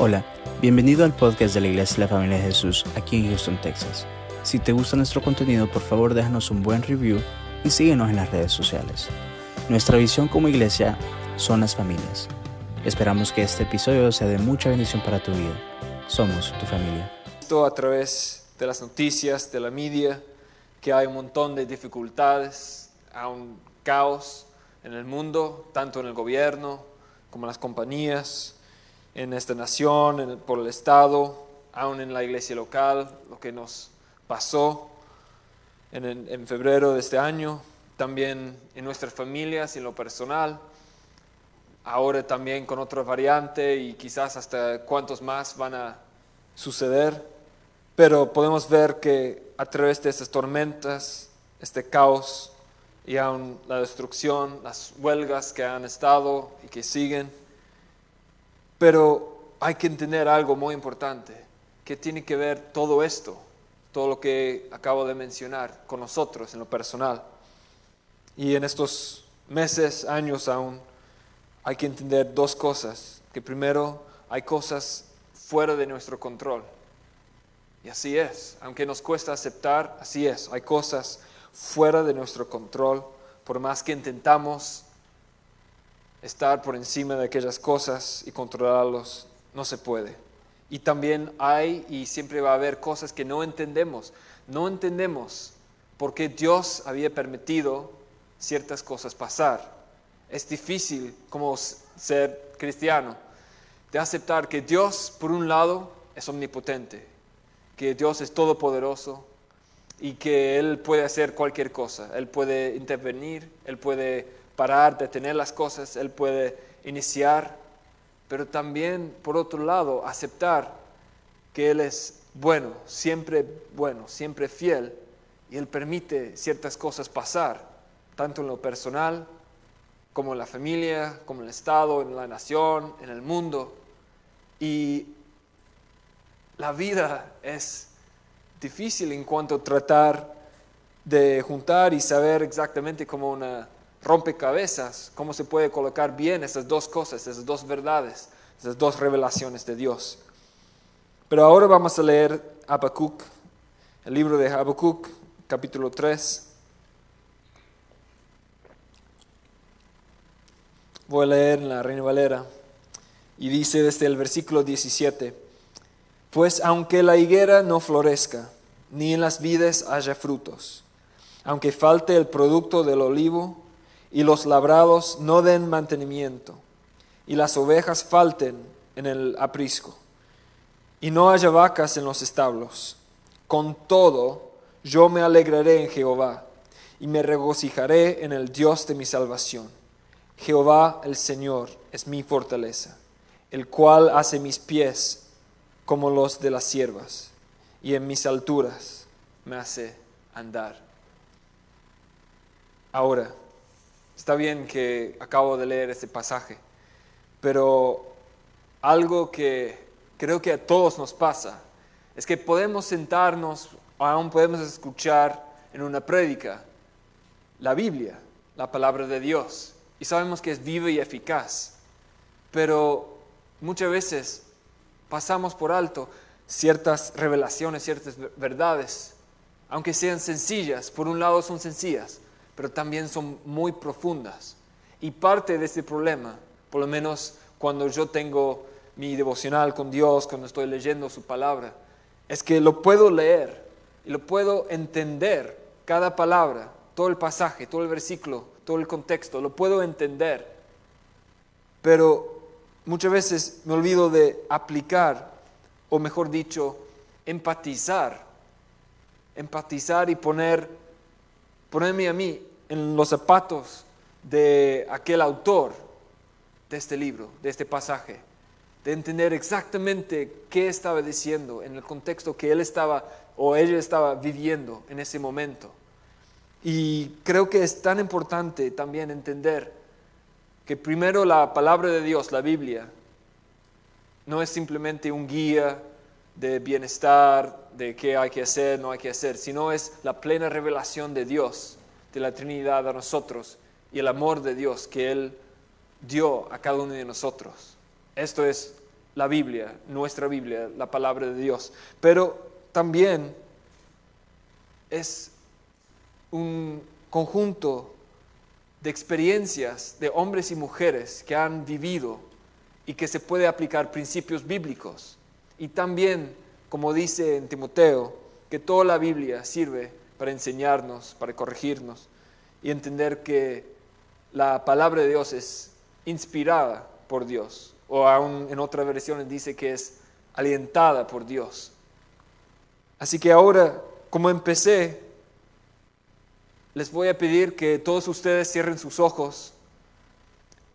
Hola, bienvenido al podcast de la Iglesia de la Familia de Jesús aquí en Houston, Texas. Si te gusta nuestro contenido, por favor déjanos un buen review y síguenos en las redes sociales. Nuestra visión como iglesia son las familias. Esperamos que este episodio sea de mucha bendición para tu vida. Somos tu familia. Esto a través de las noticias, de la media, que hay un montón de dificultades, hay un caos en el mundo, tanto en el gobierno como en las compañías, en esta nación, por el Estado, aún en la iglesia local, lo que nos pasó en, en febrero de este año, también en nuestras familias y en lo personal, ahora también con otra variante y quizás hasta cuántos más van a suceder, pero podemos ver que a través de estas tormentas, este caos y aún la destrucción, las huelgas que han estado y que siguen, pero hay que entender algo muy importante, que tiene que ver todo esto, todo lo que acabo de mencionar, con nosotros en lo personal. Y en estos meses, años aún, hay que entender dos cosas. Que primero, hay cosas fuera de nuestro control. Y así es, aunque nos cuesta aceptar, así es, hay cosas fuera de nuestro control, por más que intentamos estar por encima de aquellas cosas y controlarlos, no se puede. Y también hay y siempre va a haber cosas que no entendemos. No entendemos por qué Dios había permitido ciertas cosas pasar. Es difícil como ser cristiano de aceptar que Dios, por un lado, es omnipotente, que Dios es todopoderoso y que Él puede hacer cualquier cosa. Él puede intervenir, Él puede parar, detener las cosas, Él puede iniciar, pero también, por otro lado, aceptar que Él es bueno, siempre bueno, siempre fiel, y Él permite ciertas cosas pasar, tanto en lo personal como en la familia, como en el Estado, en la nación, en el mundo. Y la vida es difícil en cuanto a tratar de juntar y saber exactamente cómo una rompecabezas, cómo se puede colocar bien esas dos cosas, esas dos verdades, esas dos revelaciones de Dios. Pero ahora vamos a leer Habacuc, el libro de Habacuc, capítulo 3. Voy a leer en la Reina Valera y dice desde el versículo 17, pues aunque la higuera no florezca, ni en las vides haya frutos, aunque falte el producto del olivo, y los labrados no den mantenimiento, y las ovejas falten en el aprisco, y no haya vacas en los establos. Con todo, yo me alegraré en Jehová, y me regocijaré en el Dios de mi salvación. Jehová el Señor es mi fortaleza, el cual hace mis pies como los de las siervas, y en mis alturas me hace andar. Ahora, Está bien que acabo de leer este pasaje, pero algo que creo que a todos nos pasa es que podemos sentarnos, aún podemos escuchar en una prédica la Biblia, la palabra de Dios, y sabemos que es viva y eficaz, pero muchas veces pasamos por alto ciertas revelaciones, ciertas verdades, aunque sean sencillas, por un lado son sencillas, pero también son muy profundas. Y parte de este problema, por lo menos cuando yo tengo mi devocional con Dios, cuando estoy leyendo su palabra, es que lo puedo leer y lo puedo entender, cada palabra, todo el pasaje, todo el versículo, todo el contexto, lo puedo entender. Pero muchas veces me olvido de aplicar, o mejor dicho, empatizar, empatizar y poner, ponerme a mí en los zapatos de aquel autor de este libro, de este pasaje, de entender exactamente qué estaba diciendo en el contexto que él estaba o ella estaba viviendo en ese momento. Y creo que es tan importante también entender que primero la palabra de Dios, la Biblia, no es simplemente un guía de bienestar, de qué hay que hacer, no hay que hacer, sino es la plena revelación de Dios de la Trinidad a nosotros y el amor de Dios que Él dio a cada uno de nosotros. Esto es la Biblia, nuestra Biblia, la palabra de Dios. Pero también es un conjunto de experiencias de hombres y mujeres que han vivido y que se puede aplicar principios bíblicos. Y también, como dice en Timoteo, que toda la Biblia sirve para enseñarnos, para corregirnos y entender que la palabra de Dios es inspirada por Dios. O aún en otras versiones dice que es alientada por Dios. Así que ahora, como empecé, les voy a pedir que todos ustedes cierren sus ojos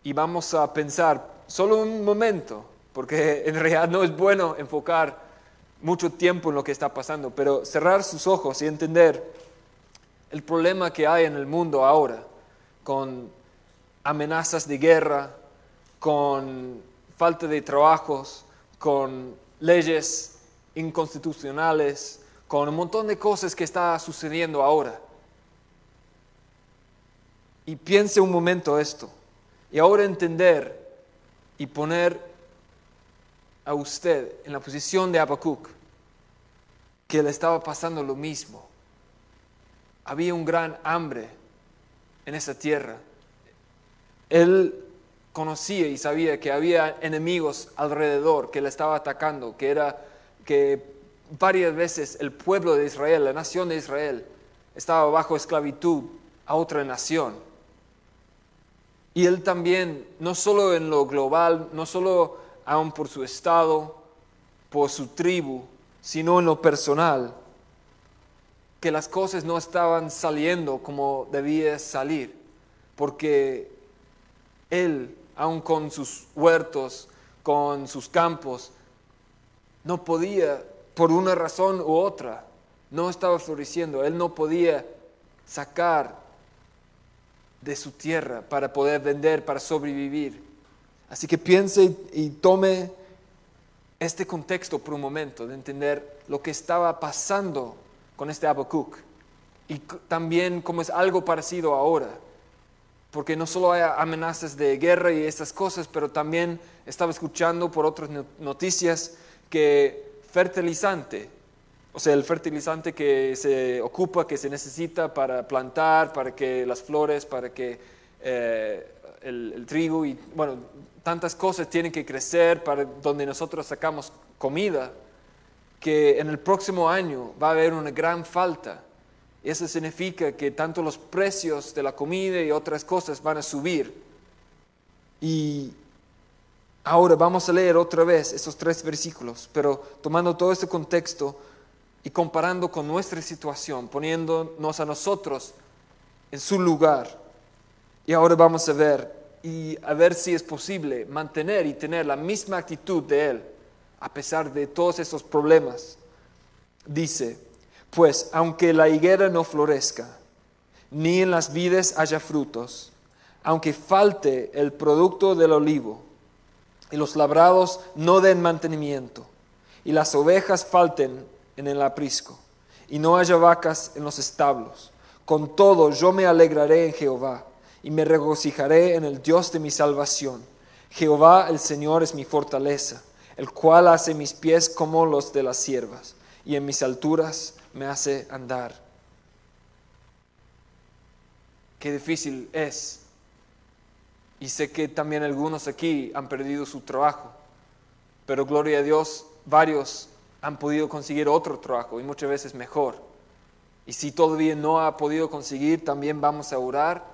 y vamos a pensar solo un momento, porque en realidad no es bueno enfocar mucho tiempo en lo que está pasando, pero cerrar sus ojos y entender el problema que hay en el mundo ahora, con amenazas de guerra, con falta de trabajos, con leyes inconstitucionales, con un montón de cosas que está sucediendo ahora. Y piense un momento esto. Y ahora entender y poner a usted en la posición de Habacuc, que le estaba pasando lo mismo. Había un gran hambre en esa tierra. Él conocía y sabía que había enemigos alrededor que le estaba atacando, que era que varias veces el pueblo de Israel, la nación de Israel, estaba bajo esclavitud a otra nación. Y él también, no solo en lo global, no solo aún por su estado, por su tribu, sino en lo personal, que las cosas no estaban saliendo como debía salir, porque él, aún con sus huertos, con sus campos, no podía, por una razón u otra, no estaba floreciendo, él no podía sacar de su tierra para poder vender, para sobrevivir. Así que piense y, tome este contexto por un momento de entender lo que estaba pasando con este Habacuc y también como es algo parecido ahora. Porque no solo hay amenazas de guerra y estas cosas, pero también estaba escuchando por otras noticias que fertilizante o sea, el fertilizante que se ocupa, que se necesita para plantar, para que las flores, para que eh, el, trigo y, bueno, tantas cosas tienen que crecer para donde nosotros sacamos comida, que en el próximo año va a haber una gran falta. Eso significa que tanto los precios de la comida y otras cosas van a subir. Y ahora vamos a leer otra vez esos tres versículos, pero tomando todo este contexto, y comparando con nuestra situación, poniéndonos a nosotros en su lugar. Y ahora vamos a ver y a ver si es posible mantener y tener la misma actitud de Él a pesar de todos esos problemas. Dice, pues aunque la higuera no florezca, ni en las vides haya frutos, aunque falte el producto del olivo, y los labrados no den mantenimiento, y las ovejas falten en el aprisco, y no haya vacas en los establos. Con todo yo me alegraré en Jehová, y me regocijaré en el Dios de mi salvación. Jehová el Señor es mi fortaleza, el cual hace mis pies como los de las siervas, y en mis alturas me hace andar. Qué difícil es. Y sé que también algunos aquí han perdido su trabajo, pero gloria a Dios, varios han podido conseguir otro trabajo y muchas veces mejor. Y si todavía no ha podido conseguir, también vamos a orar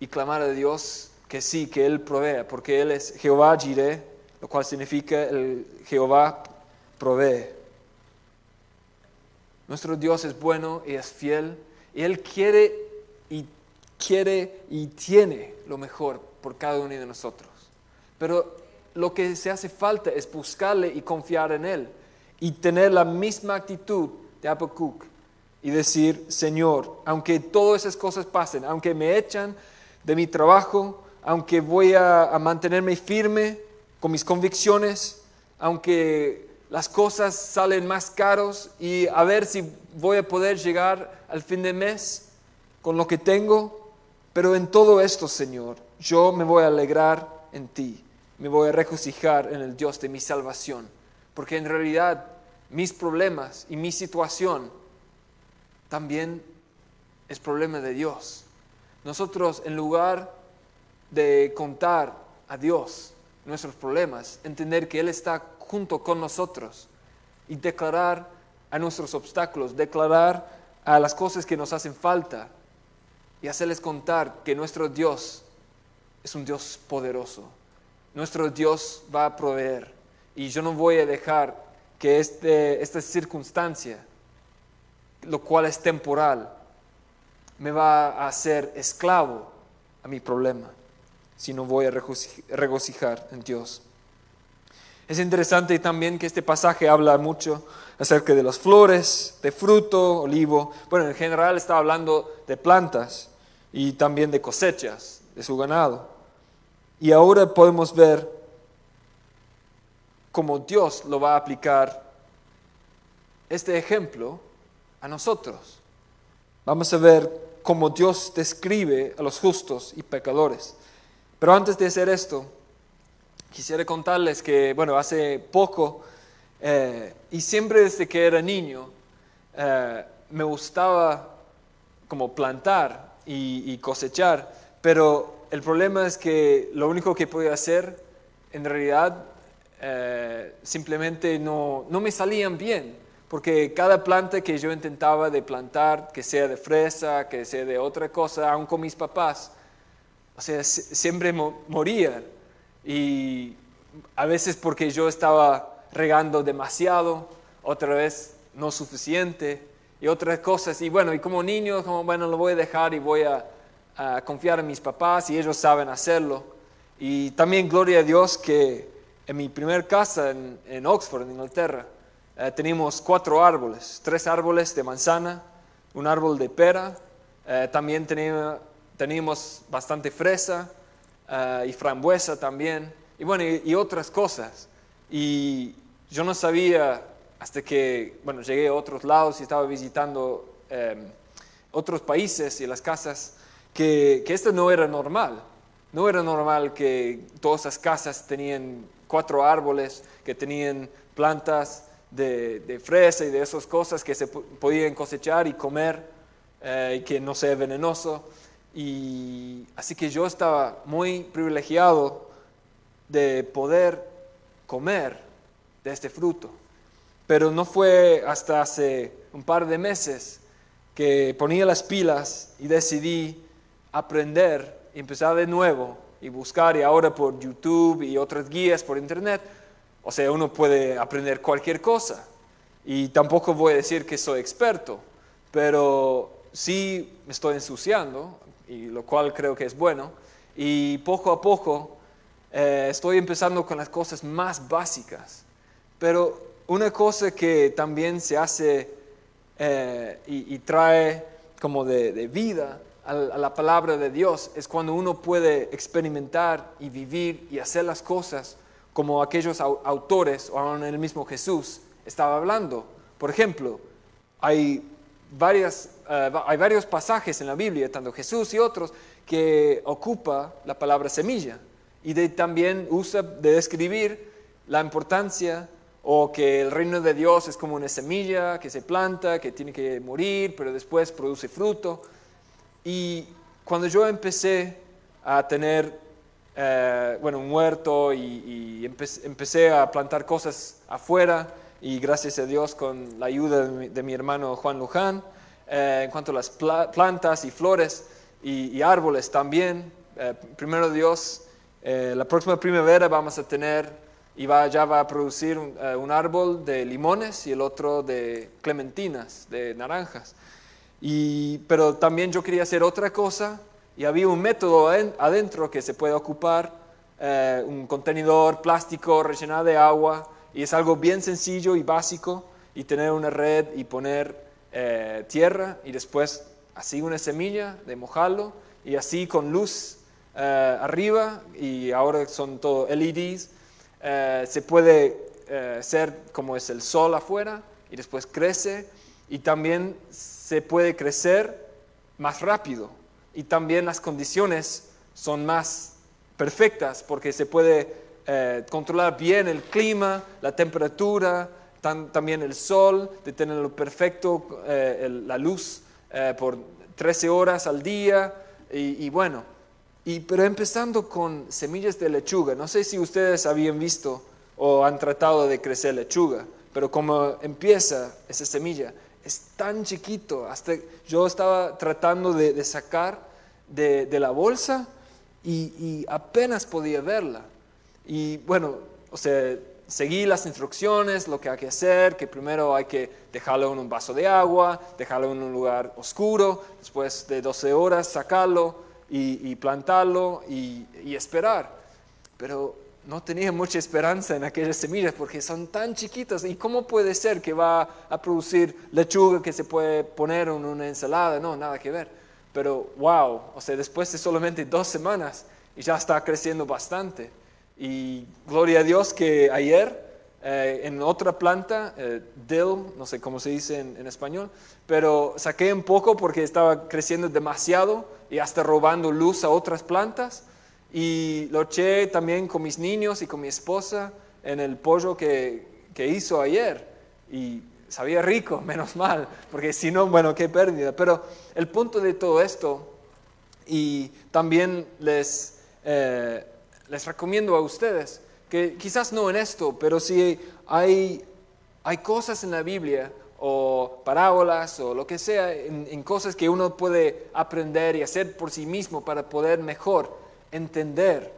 y clamar a Dios que sí, que Él provea, porque Él es Jehová Jireh, lo cual significa el Jehová provee. Nuestro Dios es bueno y es fiel y Él quiere y quiere y tiene lo mejor por cada uno de nosotros. Pero lo que se hace falta es buscarle y confiar en Él y tener la misma actitud de Habacuc y decir, Señor, aunque todas esas cosas pasen, aunque me echan de mi trabajo, aunque voy a, mantenerme firme con mis convicciones, aunque las cosas salen más caros y a ver si voy a poder llegar al fin de mes con lo que tengo, pero en todo esto, Señor, yo me voy a alegrar en ti me voy a regocijar en el Dios de mi salvación. Porque en realidad mis problemas y mi situación también es problema de Dios. Nosotros en lugar de contar a Dios nuestros problemas, entender que Él está junto con nosotros y declarar a nuestros obstáculos, declarar a las cosas que nos hacen falta y hacerles contar que nuestro Dios es un Dios poderoso. Nuestro Dios va a proveer y yo no voy a dejar que este, esta circunstancia, lo cual es temporal, me va a hacer esclavo a mi problema, sino voy a regocijar en Dios. Es interesante también que este pasaje habla mucho acerca de las flores, de fruto, olivo. Bueno, en general está hablando de plantas y también de cosechas de su ganado. Y ahora podemos ver cómo Dios lo va a aplicar este ejemplo a nosotros. Vamos a ver como Dios describe a los justos y pecadores. Pero antes de hacer esto, quisiera contarles que, bueno, hace poco, eh, y siempre desde que era niño, eh, me gustaba como plantar y, cosechar, pero el problema es que lo único que podía hacer, en realidad, eh, simplemente no, no me salían bien porque cada planta que yo intentaba de plantar, que sea de fresa, que sea de otra cosa, aún con mis papás, o sea, siempre morían. Y a veces porque yo estaba regando demasiado, otra vez no suficiente, y otras cosas. Y bueno, y como niño, como bueno, lo voy a dejar y voy a, confiar en mis papás y ellos saben hacerlo. Y también gloria a Dios que en mi primer casa en Oxford, en Inglaterra, eh, teníamos cuatro árboles, tres árboles de manzana, un árbol de pera, eh, también teníamos, bastante fresa eh, y frambuesa también, y bueno, y, otras cosas. Y yo no sabía hasta que, bueno, llegué a otros lados y estaba visitando em, otros países y las casas, que, que esto no era normal. No era normal que todas esas casas tenían cuatro árboles, que tenían plantas de, fresa y de esas cosas que se podían cosechar y comer eh, y que no sea venenoso. Y así que yo estaba muy privilegiado de poder comer de este fruto. Pero no fue hasta hace un par de meses que ponía las pilas y decidí aprender empezar de nuevo y buscar y ahora por YouTube y otras guías por internet o sea, uno puede aprender cualquier cosa. Y tampoco voy a decir que soy experto, pero sí me estoy ensuciando, y lo cual creo que es bueno. Y poco a poco eh, estoy empezando con las cosas más básicas. Pero una cosa que también se hace eh, y, trae como de, vida a la palabra de Dios es cuando uno puede experimentar y vivir y hacer las cosas como aquellos autores, o aún el mismo Jesús, estaba hablando. Por ejemplo, hay, varias, eh, hay varios pasajes en la Biblia, tanto Jesús y otros, que ocupa la palabra semilla y también usa de describir la importancia o que el reino de Dios es como una semilla que se planta, que tiene que morir, pero después produce fruto. Y cuando yo empecé a tener eh, bueno, un huerto y, empecé, a plantar cosas afuera y gracias a Dios con la ayuda de mi, hermano Juan Luján, eh, en cuanto a las plantas y flores y, árboles también. Eh, primero Dios, la próxima primavera vamos a tener y va, ya va a producir un, un, árbol de limones y el otro de clementinas, de naranjas. Y, pero también yo quería hacer otra cosa y había un método adentro que se puede ocupar, eh, un contenedor plástico rellenado de agua, y es algo bien sencillo y básico, y tener una red y poner eh, tierra, y después así una semilla de mojarlo, y así con luz eh, arriba, y ahora son todo LEDs, se puede ser como es el sol afuera, y después crece, y también se puede crecer más rápido y también las condiciones son más perfectas porque se puede eh, controlar bien el clima, la temperatura, también el sol, de tenerlo perfecto, eh, la luz eh, por 13 horas al día. Y, y bueno, y, pero empezando con semillas de lechuga, no sé si ustedes habían visto o han tratado de crecer lechuga, pero como empieza esa semilla, es tan chiquito, hasta yo estaba tratando de, sacar de, la bolsa y, apenas podía verla. Y bueno, o sea, seguí las instrucciones, lo que hay que hacer, que primero hay que dejarlo en un vaso de agua, dejarlo en un lugar oscuro, después de 12 horas sacarlo y, plantarlo y, y esperar. Pero no tenía mucha esperanza en aquellas semillas porque son tan chiquitas. ¿Y cómo puede ser que va a producir lechuga que se puede poner en una ensalada? No, nada que ver. Pero wow, o sea, después de solamente dos semanas y ya está creciendo bastante. Y gloria a Dios que ayer eh, en otra planta, eh, dill, no sé cómo se dice en, en, español, pero saqué un poco porque estaba creciendo demasiado y hasta robando luz a otras plantas. Y lo eché también con mis niños y con mi esposa en el pollo que, que hizo ayer. Y sabía rico, menos mal, porque si no, bueno, qué pérdida. Pero el punto de todo esto, y también les, eh, les recomiendo a ustedes, que quizás no en esto, pero si hay, hay cosas en la Biblia o parábolas o lo que sea, en, en cosas que uno puede aprender y hacer por sí mismo para poder mejor entender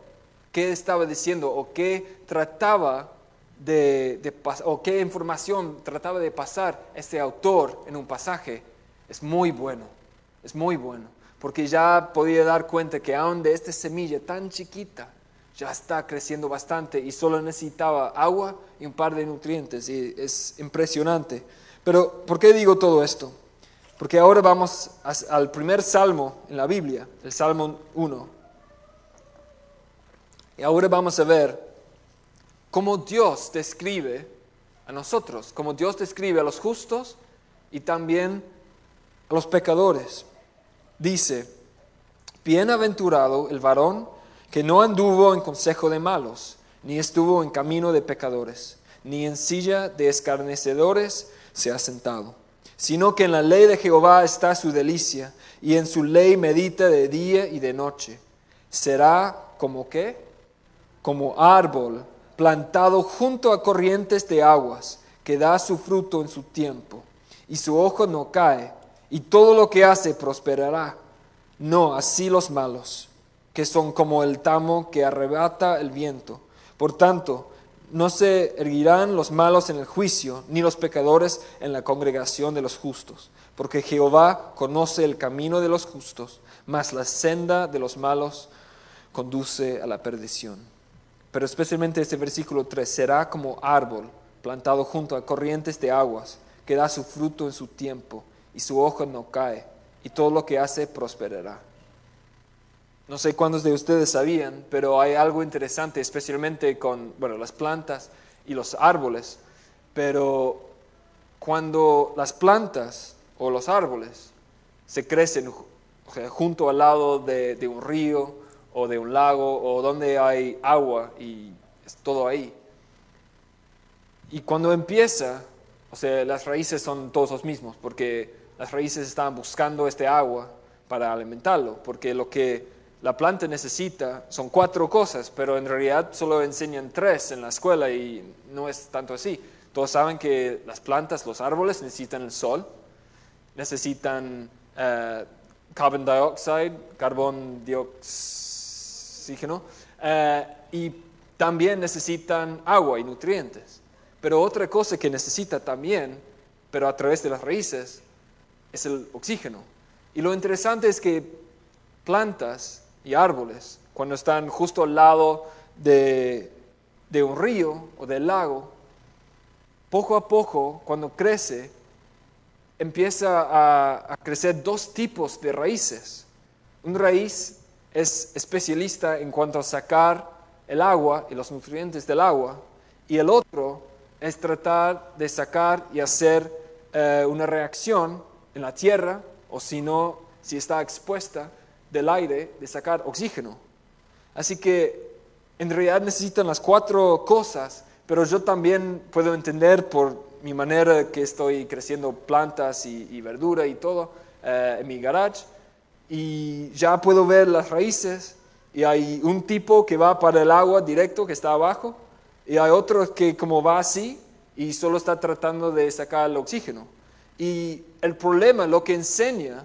qué estaba diciendo o qué trataba de, de o qué información trataba de pasar este autor en un pasaje, es muy bueno, es muy bueno, porque ya podía dar cuenta que aún de esta semilla tan chiquita, ya está creciendo bastante y solo necesitaba agua y un par de nutrientes y es impresionante. Pero, ¿por qué digo todo esto? Porque ahora vamos al primer salmo en la Biblia, el Salmo 1. Y ahora vamos a ver cómo Dios describe a nosotros, cómo Dios describe a los justos y también a los pecadores. Dice, bienaventurado el varón que no anduvo en consejo de malos, ni estuvo en camino de pecadores, ni en silla de escarnecedores se ha sentado, sino que en la ley de Jehová está su delicia, y en su ley medita de día y de noche. Será como que como árbol plantado junto a corrientes de aguas, que da su fruto en su tiempo, y su ojo no cae, y todo lo que hace prosperará. No, así los malos, que son como el tamo que arrebata el viento. Por tanto, no se erguirán los malos en el juicio, ni los pecadores en la congregación de los justos, porque Jehová conoce el camino de los justos, mas la senda de los malos conduce a la perdición pero especialmente este versículo 3, será como árbol plantado junto a corrientes de aguas, que da su fruto en su tiempo, y su hoja no cae, y todo lo que hace prosperará. No sé cuántos de ustedes sabían, pero hay algo interesante, especialmente con bueno, las plantas y los árboles, pero cuando las plantas o los árboles se crecen junto al lado de, de un río, o de un lago o donde hay agua y es todo ahí. Y cuando empieza, o sea, las raíces son todos los mismos, porque las raíces están buscando este agua para alimentarlo, porque lo que la planta necesita son cuatro cosas, pero en realidad solo enseñan tres en la escuela y no es tanto así. Todos saben que las plantas, los árboles necesitan el sol, necesitan uh, carbon dioxide, carbón dioxide oxígeno, eh, y también necesitan agua y nutrientes. Pero otra cosa que necesita también, pero a través de las raíces, es el oxígeno. Y lo interesante es que plantas y árboles, cuando están justo al lado de, un río o del lago, poco a poco, cuando crece, empieza a, a crecer dos tipos de raíces. Una raíz es especialista en cuanto a sacar el agua y los nutrientes del agua, y el otro es tratar de sacar y hacer eh, una reacción en la tierra, o si no, si está expuesta del aire, de sacar oxígeno. Así que en realidad necesitan las cuatro cosas, pero yo también puedo entender por mi manera que estoy creciendo plantas y, verdura y todo eh, en mi garage, y ya puedo ver las raíces, y hay un tipo que va para el agua directo que está abajo, y hay otro que como va así y solo está tratando de sacar el oxígeno. Y el problema, lo que enseña,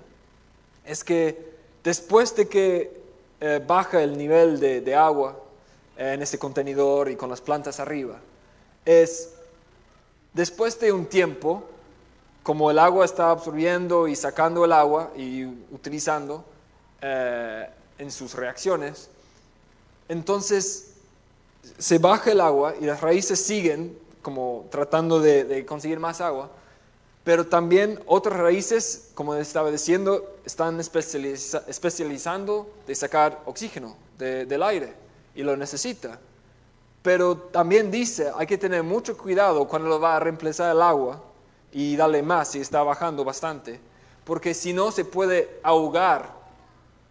es que después de que eh, baja el nivel de, agua en ese contenedor y con las plantas arriba, es después de un tiempo, como el agua está absorbiendo y sacando el agua y utilizando eh, en sus reacciones, entonces se baja el agua y las raíces siguen como tratando de, conseguir más agua, pero también otras raíces, como estaba diciendo, están especializando de sacar oxígeno del aire y lo necesita. Pero también dice, hay que tener mucho cuidado cuando lo va a reemplazar el agua y darle más si está bajando bastante, porque si no se puede ahogar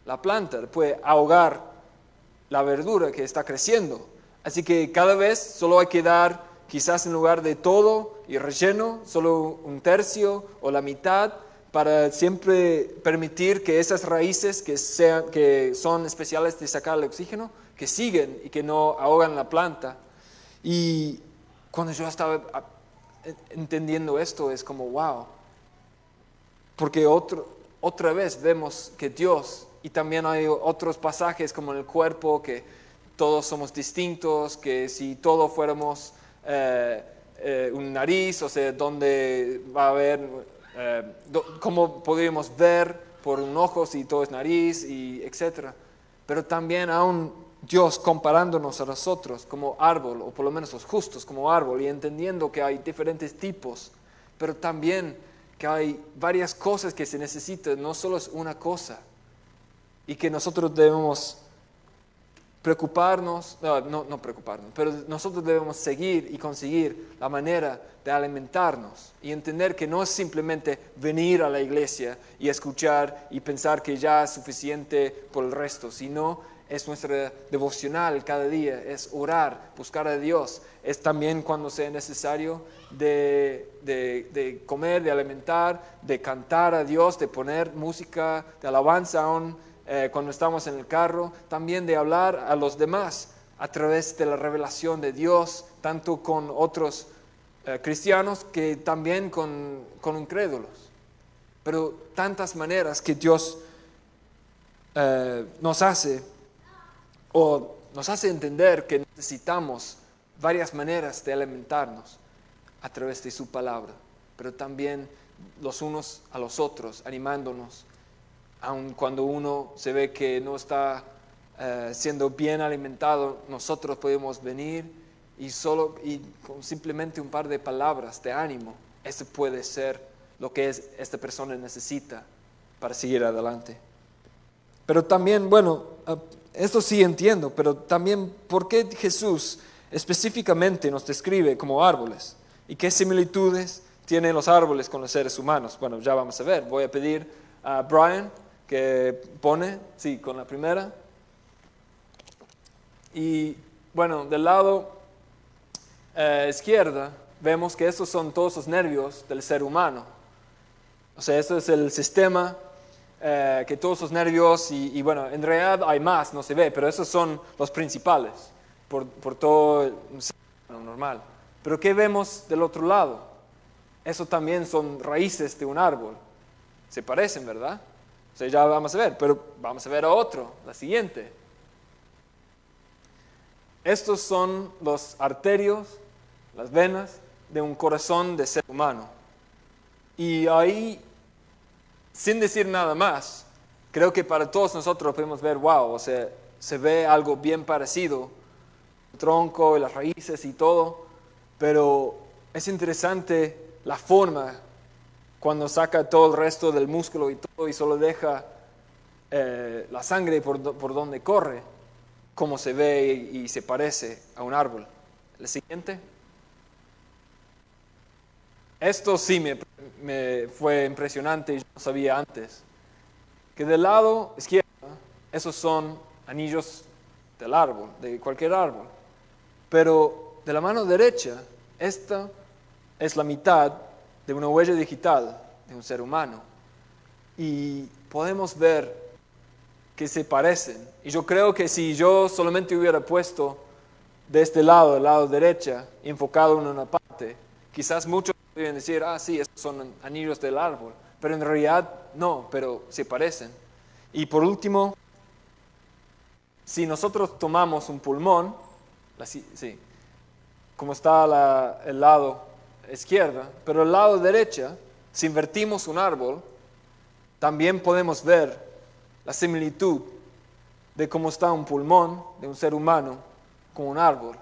la planta, puede ahogar la verdura que está creciendo. Así que cada vez solo hay que dar quizás en lugar de todo y relleno, solo un tercio o la mitad, para siempre permitir que esas raíces que, sean, que son especiales de sacar el oxígeno, que siguen y que no ahogan la planta. Y cuando yo estaba entendiendo esto, es como, wow, porque otro, otra vez vemos que Dios, y también hay otros pasajes como en el cuerpo, que todos somos distintos, que si todos fuéramos eh, eh, un nariz, o sea, donde va a haber, eh, cómo podríamos ver por un ojo si todo es nariz, y etcétera. Pero también aún Dios comparándonos a nosotros como árbol, o por lo menos los justos como árbol, y entendiendo que hay diferentes tipos, pero también que hay varias cosas que se necesitan, no solo es una cosa, y que nosotros debemos preocuparnos, no, no, preocuparnos, pero nosotros debemos seguir y conseguir la manera de alimentarnos y entender que no es simplemente venir a la iglesia y escuchar y pensar que ya es suficiente por el resto, sino es nuestra devocional cada día, es orar, buscar a Dios, es también cuando sea necesario de, de, de comer, de alimentar, de cantar a Dios, de poner música de alabanza aún eh, cuando estamos en el carro, también de hablar a los demás a través de la revelación de Dios, tanto con otros eh, cristianos que también con, con, incrédulos. Pero tantas maneras que Dios eh, nos hace o nos hace entender que necesitamos varias maneras de alimentarnos a través de su palabra, pero también los unos a los otros, animándonos aun cuando uno se ve que no está eh, siendo bien alimentado, nosotros podemos venir y solo y con simplemente un par de palabras de ánimo, eso puede ser lo que esta persona necesita para seguir adelante. Pero también, bueno, eh, esto sí entiendo, pero también, ¿por qué Jesús específicamente nos describe como árboles? ¿Y qué similitudes tienen los árboles con los seres humanos? Bueno, ya vamos a ver. Voy a pedir a Brian que pone, sí, con la primera. Y bueno, del lado eh, izquierda vemos que estos son todos los nervios del ser humano. O sea, este es el sistema eh, que todos los nervios, y, bueno, en realidad hay más, no se ve, pero esos son los principales por, por todo el normal. Pero ¿qué vemos del otro lado? Eso también son raíces de un árbol. Se parecen, ¿verdad? O sea, ya vamos a ver, pero vamos a ver a otro, la siguiente. Estos son los arterios, las venas de un corazón de ser humano. Y ahí, sin decir nada más, creo que para todos nosotros podemos ver, wow, o sea, se ve algo bien parecido, el tronco y las raíces y todo, pero es interesante la forma cuando saca todo el resto del músculo y todo y solo deja eh, la sangre por, donde corre, como se ve y, se parece a un árbol. El siguiente. Esto sí me, me, fue impresionante y yo no sabía antes. Que del lado izquierdo, esos son anillos del árbol, de cualquier árbol. Pero de la mano derecha, esta es la mitad de una huella digital de un ser humano. Y podemos ver que se parecen. Y yo creo que si yo solamente hubiera puesto de este lado, del lado derecha, enfocado en una parte, quizás muchos podrían decir, ah, sí, estos son anillos del árbol. Pero en realidad no, pero se parecen. Y por último, si nosotros tomamos un pulmón, sí, como está el lado izquierda, pero el lado derecha, si invertimos un árbol, también podemos ver la similitud de cómo está un pulmón de un ser humano con un árbol.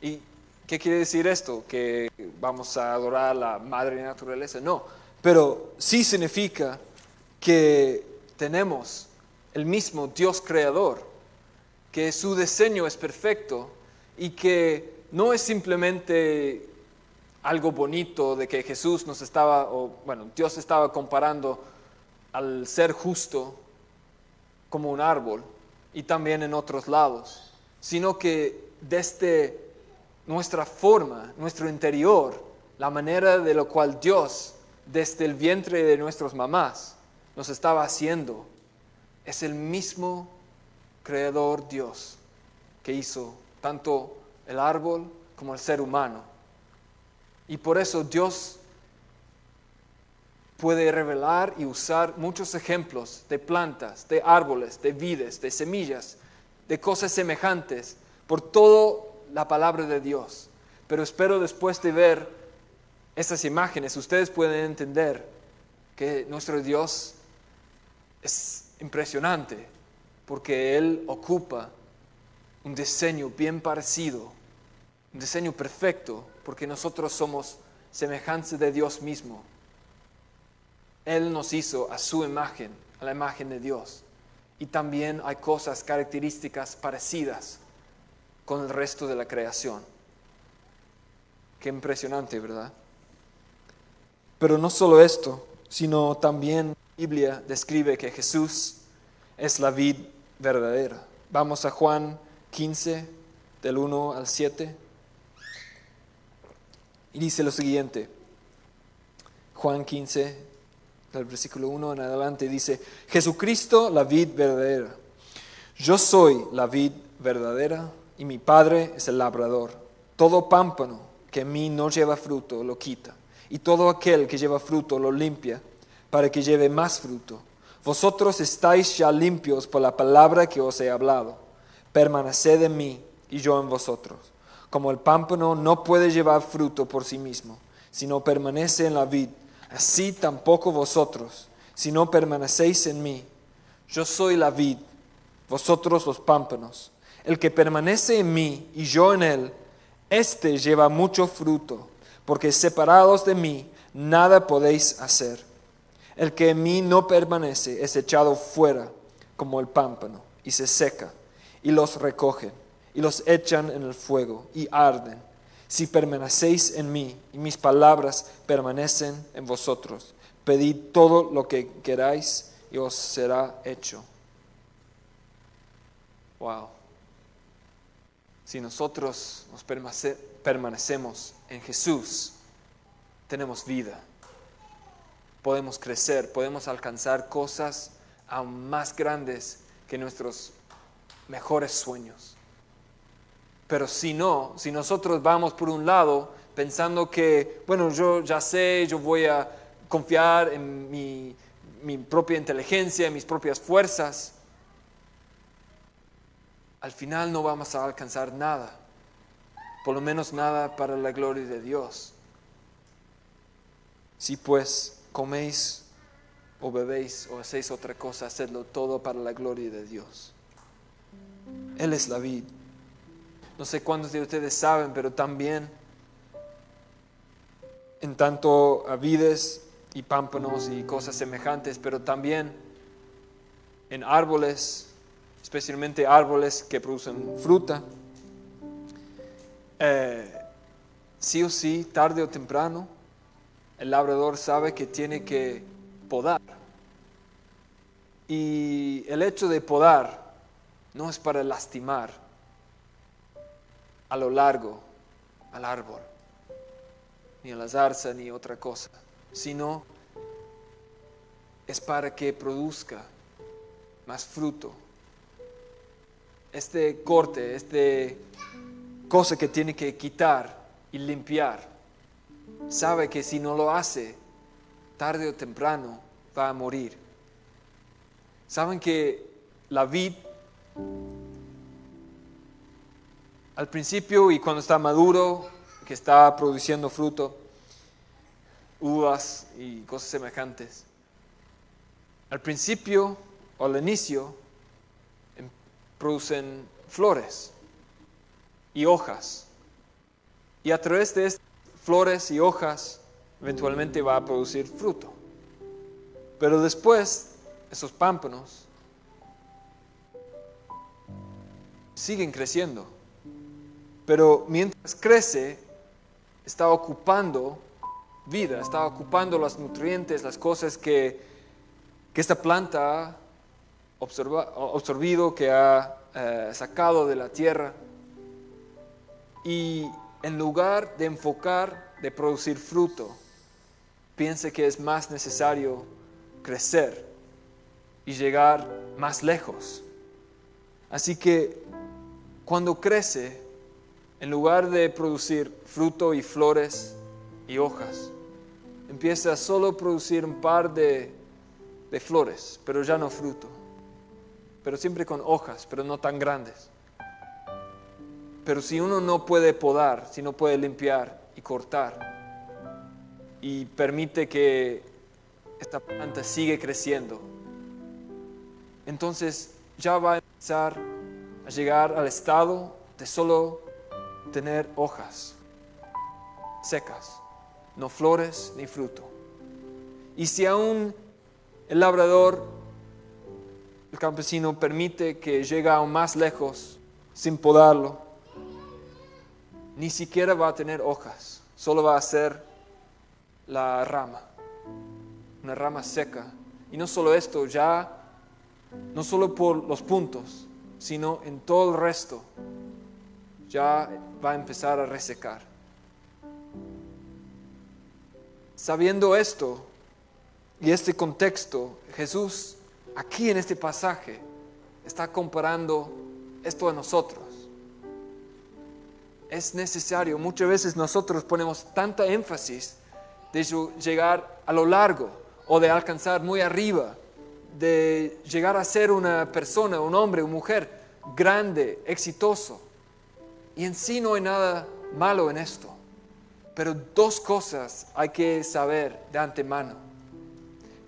¿Y qué quiere decir esto? ¿Que vamos a adorar a la madre naturaleza? No, pero sí significa que tenemos el mismo Dios creador, que su diseño es perfecto y que no es simplemente algo bonito de que Jesús nos estaba, o bueno, Dios estaba comparando al ser justo como un árbol y también en otros lados, sino que desde nuestra forma, nuestro interior, la manera de lo cual Dios, desde el vientre de nuestras mamás, nos estaba haciendo, es el mismo creador Dios que hizo tanto el árbol como el ser humano. Y por eso Dios puede revelar y usar muchos ejemplos de plantas, de árboles, de vides, de semillas, de cosas semejantes por toda la palabra de Dios. Pero espero después de ver esas imágenes, ustedes pueden entender que nuestro Dios es impresionante porque Él ocupa un diseño bien parecido, un diseño perfecto, porque nosotros somos semejantes de Dios mismo. Él nos hizo a su imagen, a la imagen de Dios. Y también hay cosas, características parecidas con el resto de la creación. Qué impresionante, ¿verdad? Pero no solo esto, sino también la Biblia describe que Jesús es la vid verdadera. Vamos a Juan 15, del 1 al 7. Y dice lo siguiente. Juan 15, del versículo 1 en adelante, dice, Jesucristo la vid verdadera. Yo soy la vid verdadera y mi Padre es el labrador. Todo pámpano que en mí no lleva fruto lo quita, y todo aquel que lleva fruto lo limpia, para que lleve más fruto. Vosotros estáis ya limpios por la palabra que os he hablado. Permaneced en mí y yo en vosotros. Como el pámpano no puede llevar fruto por sí mismo, sino permanece en la vid, así tampoco vosotros, si no permanecéis en mí. Yo soy la vid, vosotros los pámpanos. El que permanece en mí y yo en él, éste lleva mucho fruto, porque separados de mí nada podéis hacer. El que en mí no permanece es echado fuera como el pámpano y se seca, y los recogen y los echan en el fuego y arden. Si permanecéis en mí y mis palabras permanecen en vosotros, pedid todo lo que queráis y os será hecho. Wow. Si nosotros nos permanecemos en Jesús, tenemos vida podemos crecer, podemos alcanzar cosas aún más grandes que nuestros mejores sueños. Pero si no, si nosotros vamos por un lado pensando que, bueno, yo ya sé, yo voy a confiar en mi, mi propia inteligencia, en mis propias fuerzas, al final no vamos a alcanzar nada, por lo menos nada para la gloria de Dios. Sí, pues, coméis o bebéis o hacéis otra cosa, hacedlo todo para la gloria de Dios. Él es la vid. No sé cuántos de ustedes saben, pero también en tanto a vides y pámpanos y cosas semejantes, pero también en árboles, especialmente árboles que producen fruta. Eh, sí o sí, tarde o temprano, el labrador sabe que tiene que podar. Y el hecho de podar no es para lastimar a lo largo al árbol, ni a la zarza, ni otra cosa, sino es para que produzca más fruto. Este corte, este cosa que tiene que quitar y limpiar, sabe que si no lo hace, tarde o temprano va a morir. Saben que la vid al principio y cuando está maduro, que está produciendo fruto, uvas y cosas semejantes, al principio o al inicio em, producen flores y hojas. Y a través de estas flores y hojas eventualmente va a producir fruto. Pero después, esos pámpanos siguen creciendo. Pero mientras crece, está ocupando vida, está ocupando los nutrientes, las cosas que, que esta planta ha absorbido, que ha eh, sacado de la tierra. Y en lugar de enfocar, de producir fruto, piensa que es más necesario crecer y llegar más lejos. Así que cuando crece, en lugar de producir fruto y flores y hojas, empieza a solo producir un par de, flores, pero ya no fruto, pero siempre con hojas, pero no tan grandes. Pero si uno no puede podar, si no puede limpiar y cortar, y permite que esta planta siga creciendo, entonces ya va a empezar a llegar al estado de solo tener hojas secas, no flores ni fruto. Y si aún el labrador, el campesino permite que llegue aún más lejos sin podarlo, ni siquiera va a tener hojas, solo va a ser la rama, una rama seca. Y no solo esto, ya, no solo por los puntos, sino en todo el resto, ya va a empezar a resecar. Sabiendo esto y este contexto, Jesús aquí en este pasaje está comparando esto a nosotros. Es necesario, muchas veces nosotros ponemos tanta énfasis de llegar a lo largo o de alcanzar muy arriba, de llegar a ser una persona, un hombre, una mujer grande, exitoso. Y en sí no hay nada malo en esto. Pero dos cosas hay que saber de antemano.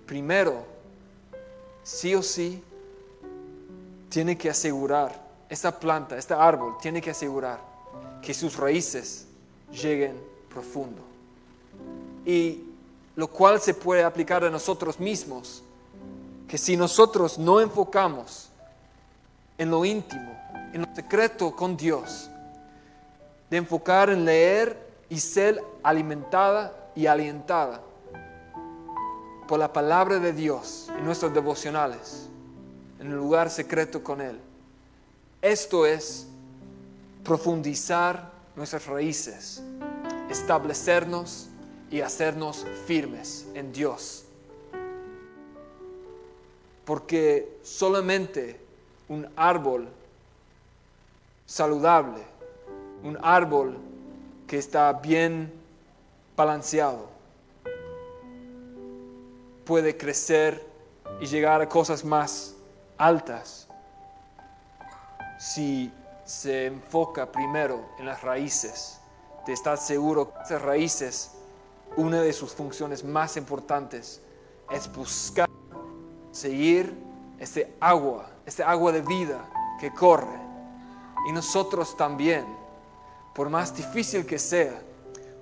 Primero, sí o sí, tiene que asegurar, esta planta, este árbol, tiene que asegurar que sus raíces lleguen profundo. Y lo cual se puede aplicar a nosotros mismos, que si nosotros no enfocamos en lo íntimo, en lo secreto con Dios, de enfocar en leer y ser alimentada y alientada por la palabra de Dios en nuestros devocionales, en el lugar secreto con Él. Esto es profundizar nuestras raíces, establecernos y hacernos firmes en Dios. Porque solamente un árbol saludable un árbol que está bien balanceado puede crecer y llegar a cosas más altas si se enfoca primero en las raíces, de estar seguro que esas raíces, una de sus funciones más importantes es buscar, seguir este agua, este agua de vida que corre. Y nosotros también por más difícil que sea,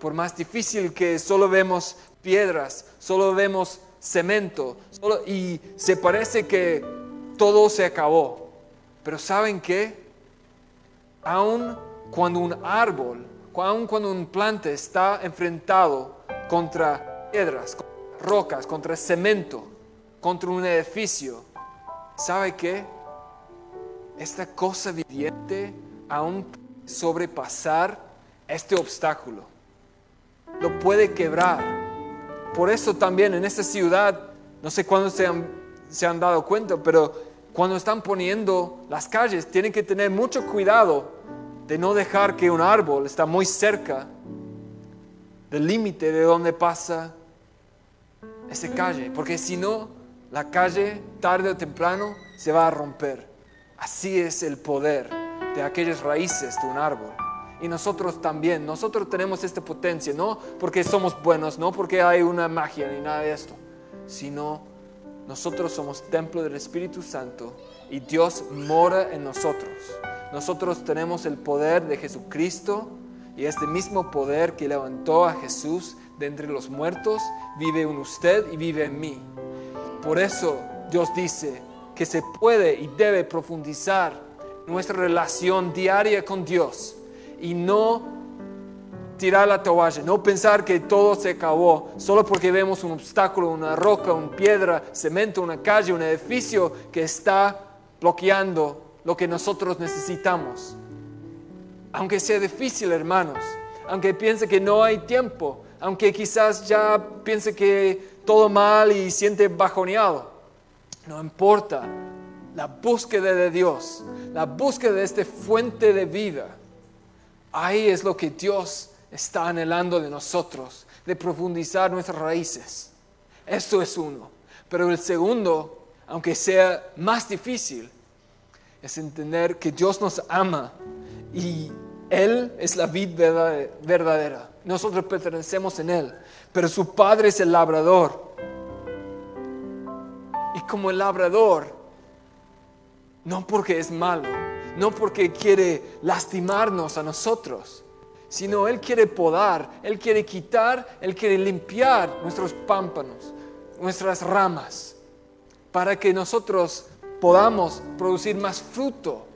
por más difícil que solo vemos piedras, solo vemos cemento, y se parece que todo se acabó. Pero ¿saben qué? Aun cuando un árbol, aun cuando un plante está enfrentado contra piedras, rocas, contra cemento, contra un edificio, ¿sabe qué? esta cosa viviente aún sobrepasar este obstáculo. Lo puede quebrar. Por eso también en esta ciudad, no sé cuándo se han, se han dado cuenta, pero cuando están poniendo las calles, tienen que tener mucho cuidado de no dejar que un árbol está muy cerca del límite de donde pasa esa calle, porque si no, la calle tarde o temprano se va a romper. Así es el poder de aquellas raíces de un árbol. Y nosotros también, nosotros tenemos esta potencia, no porque somos buenos, no porque hay una magia ni nada de esto, sino nosotros somos templo del Espíritu Santo y Dios mora en nosotros. Nosotros tenemos el poder de Jesucristo y este mismo poder que levantó a Jesús de entre los muertos vive en usted y vive en mí. Por eso Dios dice que se puede y debe profundizar nuestra relación diaria con Dios y no tirar la toalla, no pensar que todo se acabó solo porque vemos un obstáculo, una roca, una piedra, cemento, una calle, un edificio que está bloqueando lo que nosotros necesitamos. Aunque sea difícil, hermanos, aunque piense que no hay tiempo, aunque quizás ya piense que todo mal y siente bajoneado, no importa. La búsqueda de Dios, la búsqueda de esta fuente de vida, ahí es lo que Dios está anhelando de nosotros, de profundizar nuestras raíces. Esto es uno. Pero el segundo, aunque sea más difícil, es entender que Dios nos ama y Él es la vida verdadera. Nosotros pertenecemos en Él, pero su Padre es el labrador. Y como el labrador, no porque es malo, no porque quiere lastimarnos a nosotros, sino Él quiere podar, Él quiere quitar, Él quiere limpiar nuestros pámpanos, nuestras ramas, para que nosotros podamos producir más fruto.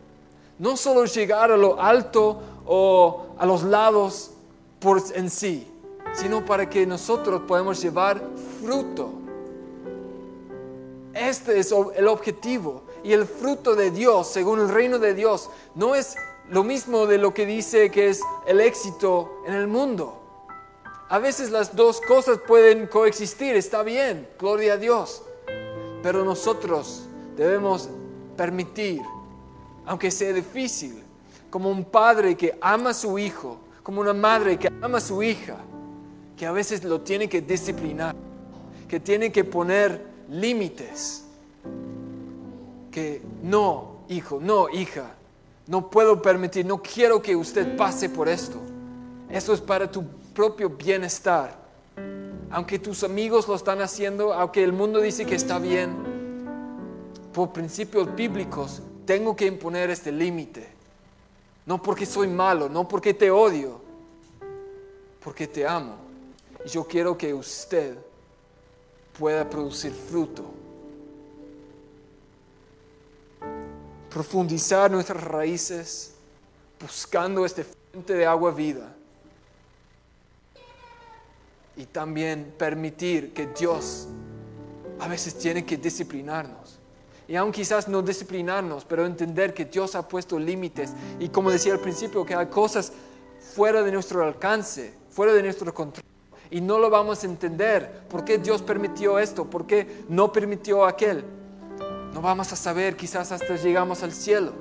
No solo llegar a lo alto o a los lados por en sí, sino para que nosotros podamos llevar fruto. Este es el objetivo. Y el fruto de Dios, según el reino de Dios, no es lo mismo de lo que dice que es el éxito en el mundo. A veces las dos cosas pueden coexistir, está bien, gloria a Dios. Pero nosotros debemos permitir, aunque sea difícil, como un padre que ama a su hijo, como una madre que ama a su hija, que a veces lo tiene que disciplinar, que tiene que poner límites, no, hijo, no, hija, no puedo permitir, no quiero que usted pase por esto. Eso es para tu propio bienestar. Aunque tus amigos lo están haciendo, aunque el mundo dice que está bien, por principios bíblicos tengo que imponer este límite. No porque soy malo, no porque te odio, porque te amo. Y yo quiero que usted pueda producir fruto. Profundizar nuestras raíces buscando este fuente de agua vida. Y también permitir que Dios a veces tiene que disciplinarnos. Y aún quizás no disciplinarnos, pero entender que Dios ha puesto límites. Y como decía al principio, que hay cosas fuera de nuestro alcance, fuera de nuestro control. Y no lo vamos a entender. ¿Por qué Dios permitió esto? ¿Por qué no permitió aquel? No vamos a saber quizás hasta llegamos al cielo.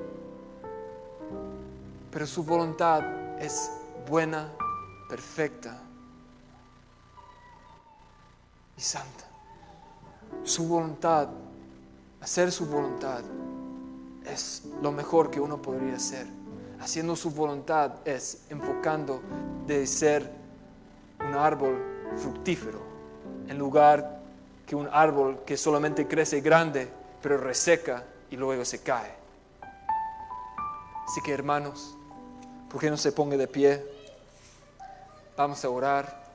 Pero su voluntad es buena, perfecta y santa. Su voluntad, hacer su voluntad, es lo mejor que uno podría hacer. Haciendo su voluntad es enfocando de ser un árbol fructífero en lugar que un árbol que solamente crece grande pero reseca y luego se cae. Así que hermanos, ¿por qué no se ponga de pie? Vamos a orar.